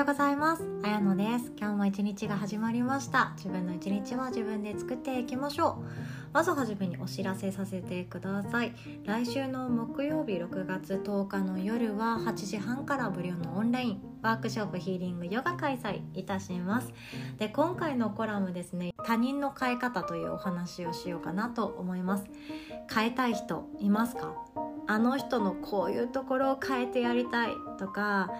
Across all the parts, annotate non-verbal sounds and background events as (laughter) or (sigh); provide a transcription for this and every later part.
ようございます。あやのです。今日も一日が始まりました。自分の一日は自分で作っていきましょう。まずはじめにお知らせさせてください。来週の木曜日6月10日の夜は8時半から無料のオンラインワークショップヒーリングヨガ開催いたします。で今回のコラムですね他人の変え方というお話をしようかなと思います。変えたい人いますか？あの人のこういうところを変えてやりたいとか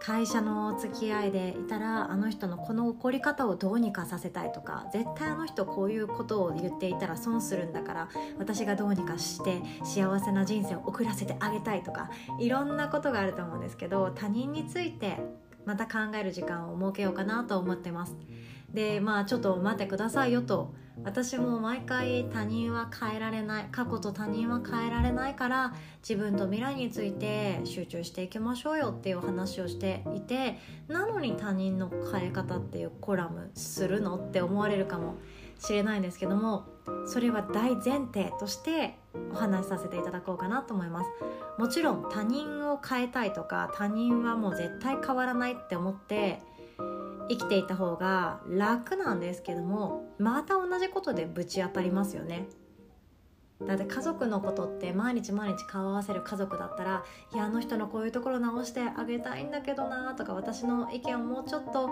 会社の付き合いでいたらあの人のこの怒り方をどうにかさせたいとか絶対あの人こういうことを言っていたら損するんだから私がどうにかして幸せな人生を送らせてあげたいとかいろんなことがあると思うんですけど他人についてまた考える時間を設けようかなと思ってます。でまあちょっと待ってくださいよと。私も毎回他人は変えられない。過去と他人は変えられないから自分と未来について集中していきましょうよっていう話をしていてなのに他人の変え方っていうコラムするのって思われるかもしれないんですけどもそれは大前提としてお話しさせていただこうかなと思います。もちろん他人を変えたいとか他人はもう絶対変わらないって思って生きていた方が楽なんですけどもまた同じことでぶち当たりますよね。だって家族のことって毎日毎日顔合わせる家族だったらいやあの人のこういうところ直してあげたいんだけどなとか私の意見をもうちょっと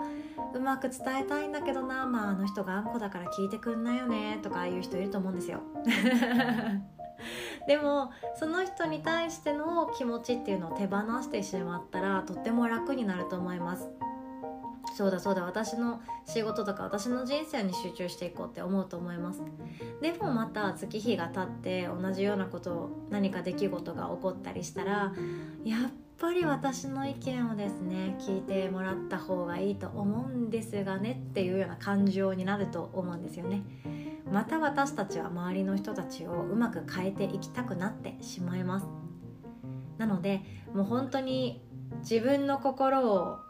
うまく伝えたいんだけどなまああの人があんこだから聞いてくんないよねとかいう人いると思うんですよ。(laughs) でもその人に対しての気持ちっていうのを手放してしまったらとっても楽になると思います。そうだそうだ私の仕事とか私の人生に集中していこうって思うと思います。でもまた月日が経って同じようなことを何か出来事が起こったりしたらやっぱり私の意見をですね聞いてもらった方がいいと思うんですがねっていうような感情になると思うんですよね。また私たちは周りの人たちをうまく変えていきたくなってしまいます。なのでもう本当に自分の心を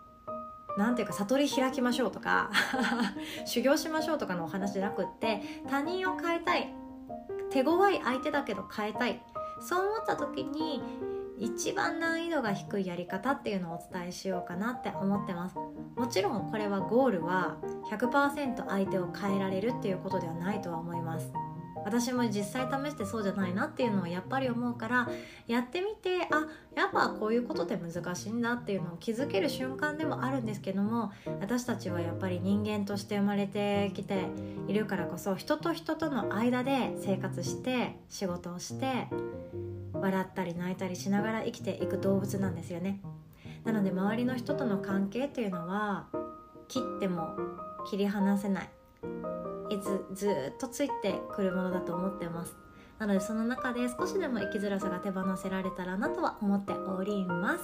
なんていうか悟り開きましょうとか (laughs) 修行しましょうとかのお話じゃなくって他人を変えたい手強い相手だけど変えたいそう思った時に一番難易度が低いやり方っていうのをお伝えしようかなって思ってます。もちろんこれはゴールは100%相手を変えられるっていうことではないとは思います私も実際試してそうじゃないなっていうのはやっぱり思うからやってみてあやっぱこういうことって難しいんだっていうのを気づける瞬間でもあるんですけども私たちはやっぱり人間として生まれてきているからこそ人と人との間で生活して仕事をして笑ったり泣いたりしながら生きていく動物なんですよね。なので周りの人との関係っていうのは切っても切り離せない。いつずっとついてくるものだと思ってます。なのでその中で少しでも生きづらさが手放せられたらなとは思っております。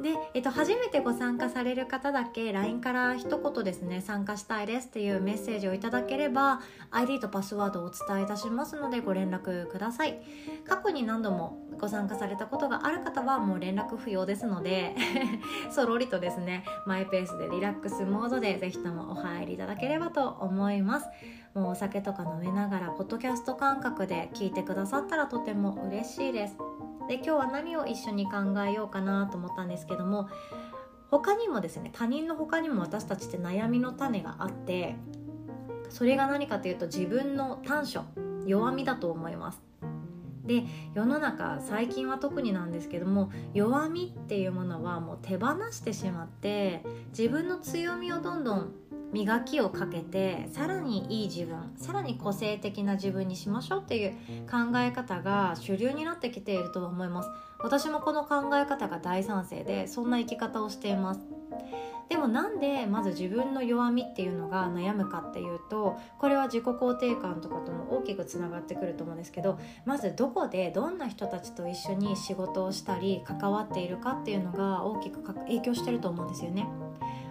で、えっと、初めてご参加される方だけ LINE から一言ですね参加したいですっていうメッセージをいただければ ID とパスワードをお伝えいたしますのでご連絡ください。過去に何度もご参加されたことがある方はもう連絡不要ですので (laughs) そろりとですねマイペースでリラックスモードでぜひともお入りいただければと思います。もうお酒とか飲みながらポッドキャスト感覚で聞いてくださったらとても嬉しいです。で今日は何を一緒に考えようかなと思ったんですけども他にもですね他人の他にも私たちって悩みの種があってそれが何かというと自分の短所弱みだと思います。で世の中最近は特になんですけども弱みっていうものはもう手放してしまって自分の強みをどんどん磨きをかけてさらにいい自分さらに個性的な自分にしましょうっていう考え方が主流になってきていると思います。私もこの考え方が大賛成でそんな生き方をしています。でもなんでまず自分の弱みっていうのが悩むかっていうとこれは自己肯定感とかとも大きくつながってくると思うんですけどまずどこでどんな人たちと一緒に仕事をしたり関わっているかっていうのが大きく影響してると思うんですよね。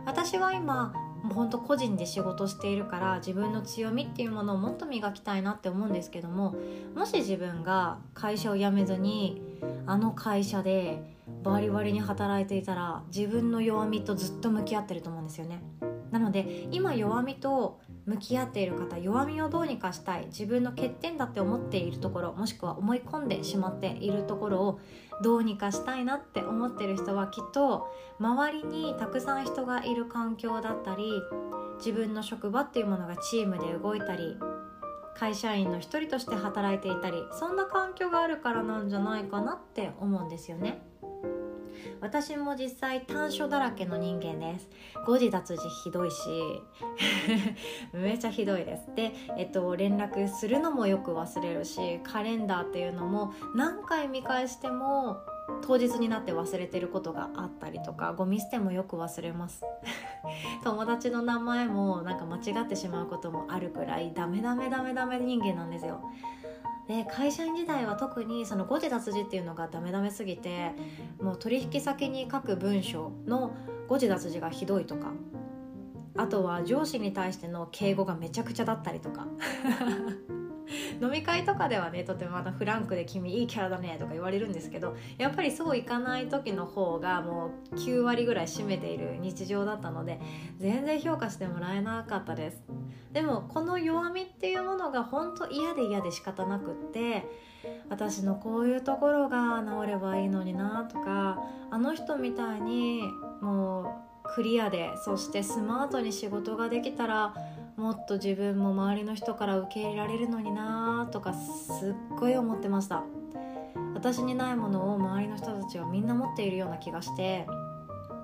私は今もうほんと個人で仕事しているから自分の強みっていうものをもっと磨きたいなって思うんですけどももし自分が会社を辞めずにあの会社でバリバリに働いていたら自分の弱みとずっと向き合ってると思うんですよね。なので今弱みと向き合っている方弱みをどうにかしたい自分の欠点だって思っているところもしくは思い込んでしまっているところをどうにかしたいなって思ってる人はきっと周りにたくさん人がいる環境だったり自分の職場っていうものがチームで動いたり会社員の一人として働いていたりそんな環境があるからなんじゃないかなって思うんですよね。私も実際短所だらけの人間です。誤字脱字ひどいし (laughs) めちゃひどいです。で、えっと、連絡するのもよく忘れるしカレンダーっていうのも何回見返しても当日になって忘れてることがあったりとかゴミ捨てもよく忘れます。(laughs) 友達の名前もなんか間違ってしまうこともあるくらいダメダメダメダメ人間なんですよ。で会社員時代は特にその誤字脱字っていうのがダメダメすぎてもう取引先に書く文章の誤字脱字がひどいとかあとは上司に対しての敬語がめちゃくちゃだったりとか。(laughs) (laughs) 飲み会とかではねとてもまたフランクで「君いいキャラだね」とか言われるんですけどやっぱりそういかない時の方がもう9割ぐらい占めている日常だったので全然評価してもらえなかったです。でもこの弱みっていうものが本当嫌で嫌で仕方なくって私のこういうところが治ればいいのになとかあの人みたいにもうクリアでそしてスマートに仕事ができたらもっと自分も周りの人から受け入れられるのになとかすっごい思ってました私にないものを周りの人たちはみんな持っているような気がして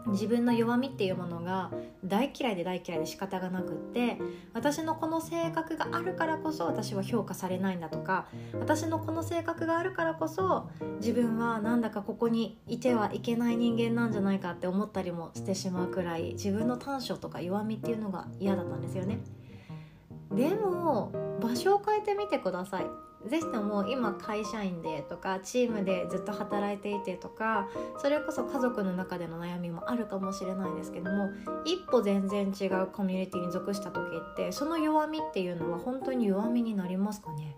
自分の弱みっていうものが大嫌いで大嫌いで仕方がなくって私のこの性格があるからこそ私は評価されないんだとか私のこの性格があるからこそ自分はなんだかここにいてはいけない人間なんじゃないかって思ったりもしてしまうくらい自分の短所とか弱みっていうのが嫌だったんですよね。でも場所を変えてみてください。是非とも今会社員でとかチームでずっと働いていてとかそれこそ家族の中での悩みもあるかもしれないですけども一歩全然違うコミュニティに属した時ってその弱みっていうのは本当に弱みになりますかね？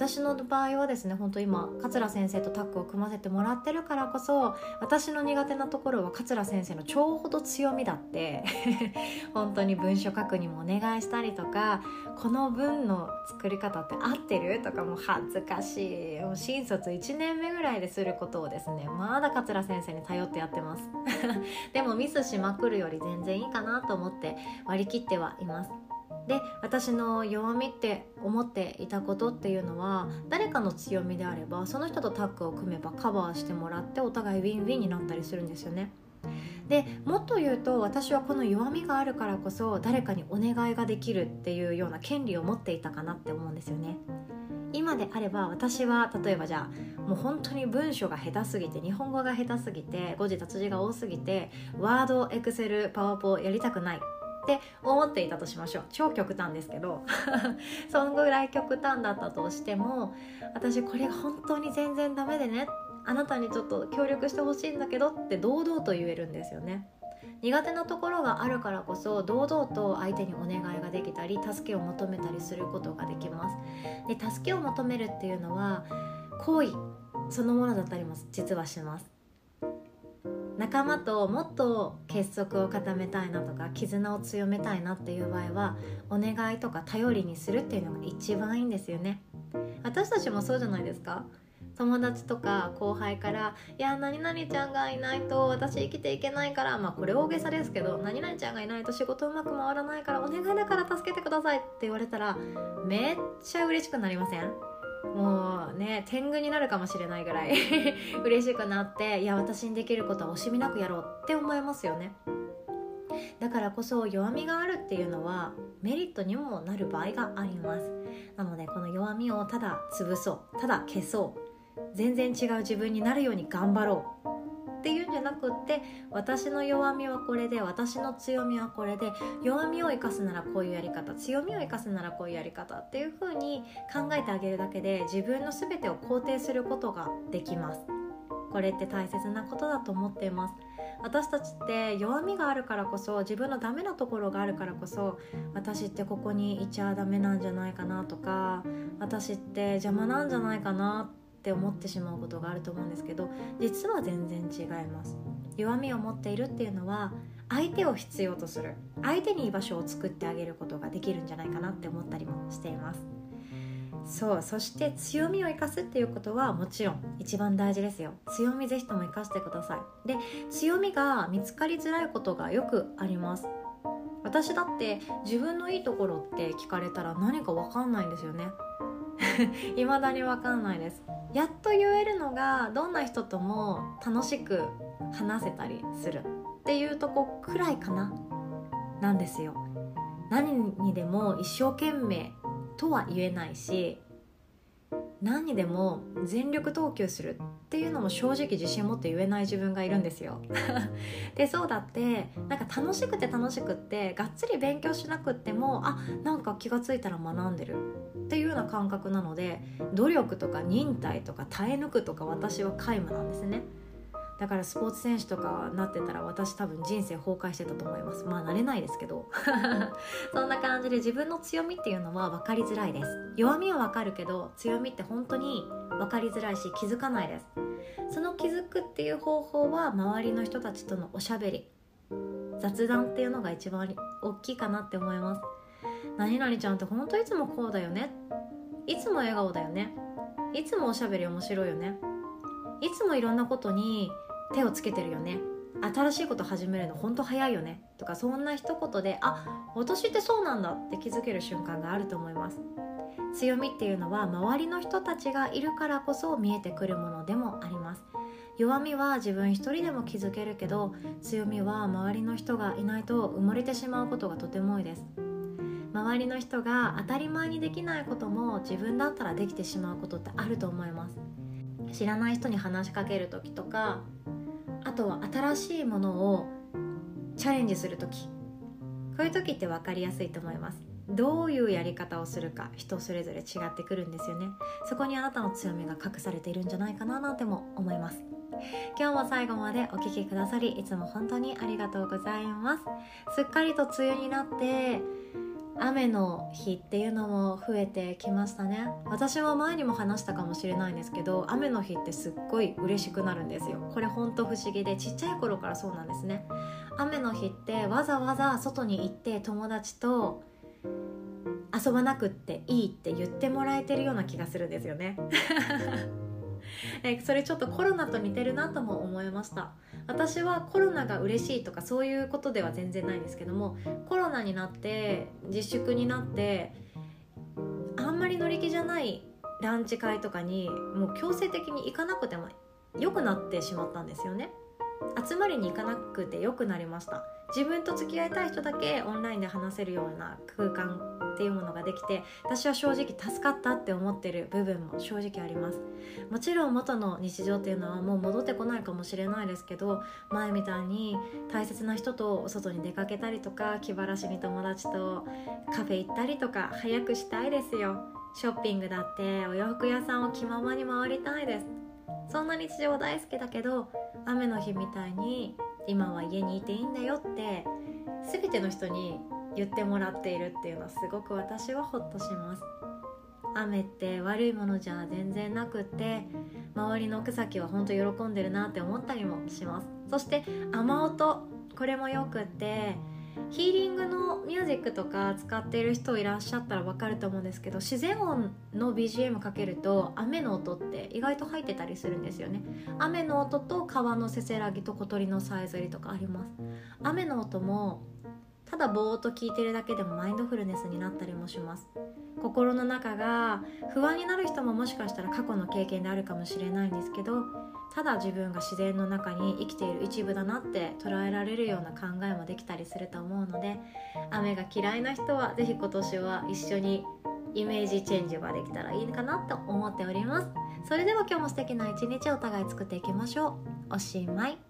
私の場合はですね本当今桂先生とタッグを組ませてもらってるからこそ私の苦手なところは桂先生のちょうど強みだって (laughs) 本当に文書書くにもお願いしたりとかこの文の作り方って合ってるとかもう恥ずかしいもう新卒1年目ぐらいですることをですねまだ桂先生に頼ってやってます。(laughs) でもミスしまくるより全然いいかなと思って割り切ってはいます。で私の弱みって思っていたことっていうのは誰かの強みであればその人とタッグを組めばカバーしてもらってお互いウィンウィンになったりするんですよね。でもっと言うと私はこの弱みがあるからこそ誰かにお願いができるっていうような権利を持っていたかなって思うんですよね。今であれば私は例えばじゃあもう本当に文章が下手すぎて日本語が下手すぎて誤字脱字が多すぎてワードエクセルパワポやりたくないって思っていたとしましょう。超極端ですけど。(laughs) そのぐらい極端だったとしても私これが本当に全然ダメでね。あなたにちょっと協力してほしいんだけどって堂々と言えるんですよね。苦手なところがあるからこそ堂々と相手にお願いができたり助けを求めたりすることができます。で助けを求めるっていうのは行為そのものだったりも実はします。仲間ともっと結束を固めたいなとか絆を強めたいなっていう場合はお願いとか頼りにするっていうのが一番いいんですよね。私たちもそうじゃないですか？友達とか後輩から「いや何々ちゃんがいないと私生きていけないから」まあこれ大げさですけど「何々ちゃんがいないと仕事うまく回らないからお願いだから助けてください」って言われたらめっちゃ嬉しくなりません？もうね天狗になるかもしれないぐらい (laughs) 嬉しくなっていや私にできることは惜しみなくやろうって思いますよね。だからこそ弱みがあるっていうのはメリットにもなる場合があります。なのでこの弱みをただ潰そうただ消そう全然違う自分になるように頑張ろうなくって私の弱みはこれで私の強みはこれで弱みを生かすならこういうやり方強みを生かすならこういうやり方っていう風に考えてあげるだけで自分の全てを肯定することができます。これって大切なことだと思っています。私たちって弱みがあるからこそ自分のダメなところがあるからこそ私ってここにいちゃダメなんじゃないかなとか私って邪魔なんじゃないかなって思ってしまうことがあると思うんですけど実は全然違います。弱みを持っているっていうのは相手を必要とする。相手に居場所を作ってあげることができるんじゃないかなって思ったりもしています。そう。そして強みを生かすっていうことはもちろん一番大事ですよ。強みぜひとも生かしてください。で強みが見つかりづらいことがよくあります。私だって自分のいいところって聞かれたら何か分かんないんですよね。(laughs) 未だに分かんないです。やっと言えるのがどんな人とも楽しく話せたりするっていうとこくらいかな。なんですよ。何にでも一生懸命とは言えないし何にでも全力投球するっていうのも正直自信持って言えない自分がいるんですよ。(laughs) でそうだってなんか楽しくて楽しくってがっつり勉強しなくってもあなんか気が付いたら学んでる。っていうような感覚なので努力とか忍耐とか耐え抜くとか私は皆無なんですね。だからスポーツ選手とかなってたら私多分人生崩壊してたと思います。まあなれないですけど。(laughs) そんな感じで自分の強みっていうのは分かりづらいです。弱みは分かるけど強みって本当に分かりづらいし気づかないです。その気づくっていう方法は周りの人たちとのおしゃべり雑談っていうのが一番大きいかなって思います。何々ちゃんって本当いつもこうだよねいつも笑顔だよねいつもおしゃべり面白いよねいつもいろんなことに手をつけてるよね新しいこと始めるの本当早いよねとかそんな一言であ私ってそうなんだって気づける瞬間があると思います。強みっていうのは周りの人たちがいるからこそ見えてくるものでもあります。弱みは自分一人でも気づけるけど強みは周りの人がいないと埋もれてしまうことがとても多いです。周りの人が当たり前にできないことも自分だったらできてしまうことってあると思います。知らない人に話しかける時とかあとは新しいものをチャレンジする時こういう時って分かりやすいと思います。どういうやり方をするか人それぞれ違ってくるんですよね。そこにあなたの強みが隠されているんじゃないかななんても思います。今日も最後までお聴きくださりいつも本当にありがとうございます。すっかりと梅雨になって雨の日っていうのも増えてきましたね。私は前にも話したかもしれないんですけど雨の日ってすっごい嬉しくなるんですよ。これほんと不思議でちっちゃい頃からそうなんですね。雨の日ってわざわざ外に行って友達と遊ばなくっていいって言ってもらえてるような気がするんですよね。えそれちょっとコロナと似てるなとも思いました。私はコロナが嬉しいとかそういうことでは全然ないんですけどもコロナになって自粛になってあんまり乗り気じゃないランチ会とかにもう強制的に行かなくても良くなってしまったんですよね。集まりに行かなくて良くなりました。自分と付き合いたい人だけオンラインで話せるような空間っていうものができて私は正直助かったって思ってる部分も正直あります。もちろん元の日常っていうのはもう戻ってこないかもしれないですけど前みたいに大切な人と外に出かけたりとか気晴らしに友達とカフェ行ったりとか早くしたいですよ。ショッピングだってお洋服屋さんを気ままに回りたいですそんな日常大好きだけど雨の日みたいに今は家にいていいんだよって全ての人に言ってもらっているっていうのはすごく私はホッとします。雨って悪いものじゃ全然なくって周りの草木は本当喜んでるなって思ったりもします。そして雨音これもよくってヒーリングのミュージックとか使っている人いらっしゃったら分かると思うんですけど自然音の BGM かけると雨の音って意外と入ってたりするんですよね。雨の音と川のせせらぎと小鳥のさえずりとかあります。雨の音もただぼーっと聞いてるだけでもマインドフルネスになったりもします。心の中が不安になる人ももしかしたら過去の経験であるかもしれないんですけどただ自分が自然の中に生きている一部だなって捉えられるような考えもできたりすると思うので雨が嫌いな人は是非今年は一緒にイメージチェンジができたらいいかなと思っております。それでは今日も素敵な一日をお互い作っていきましょう。おしまい。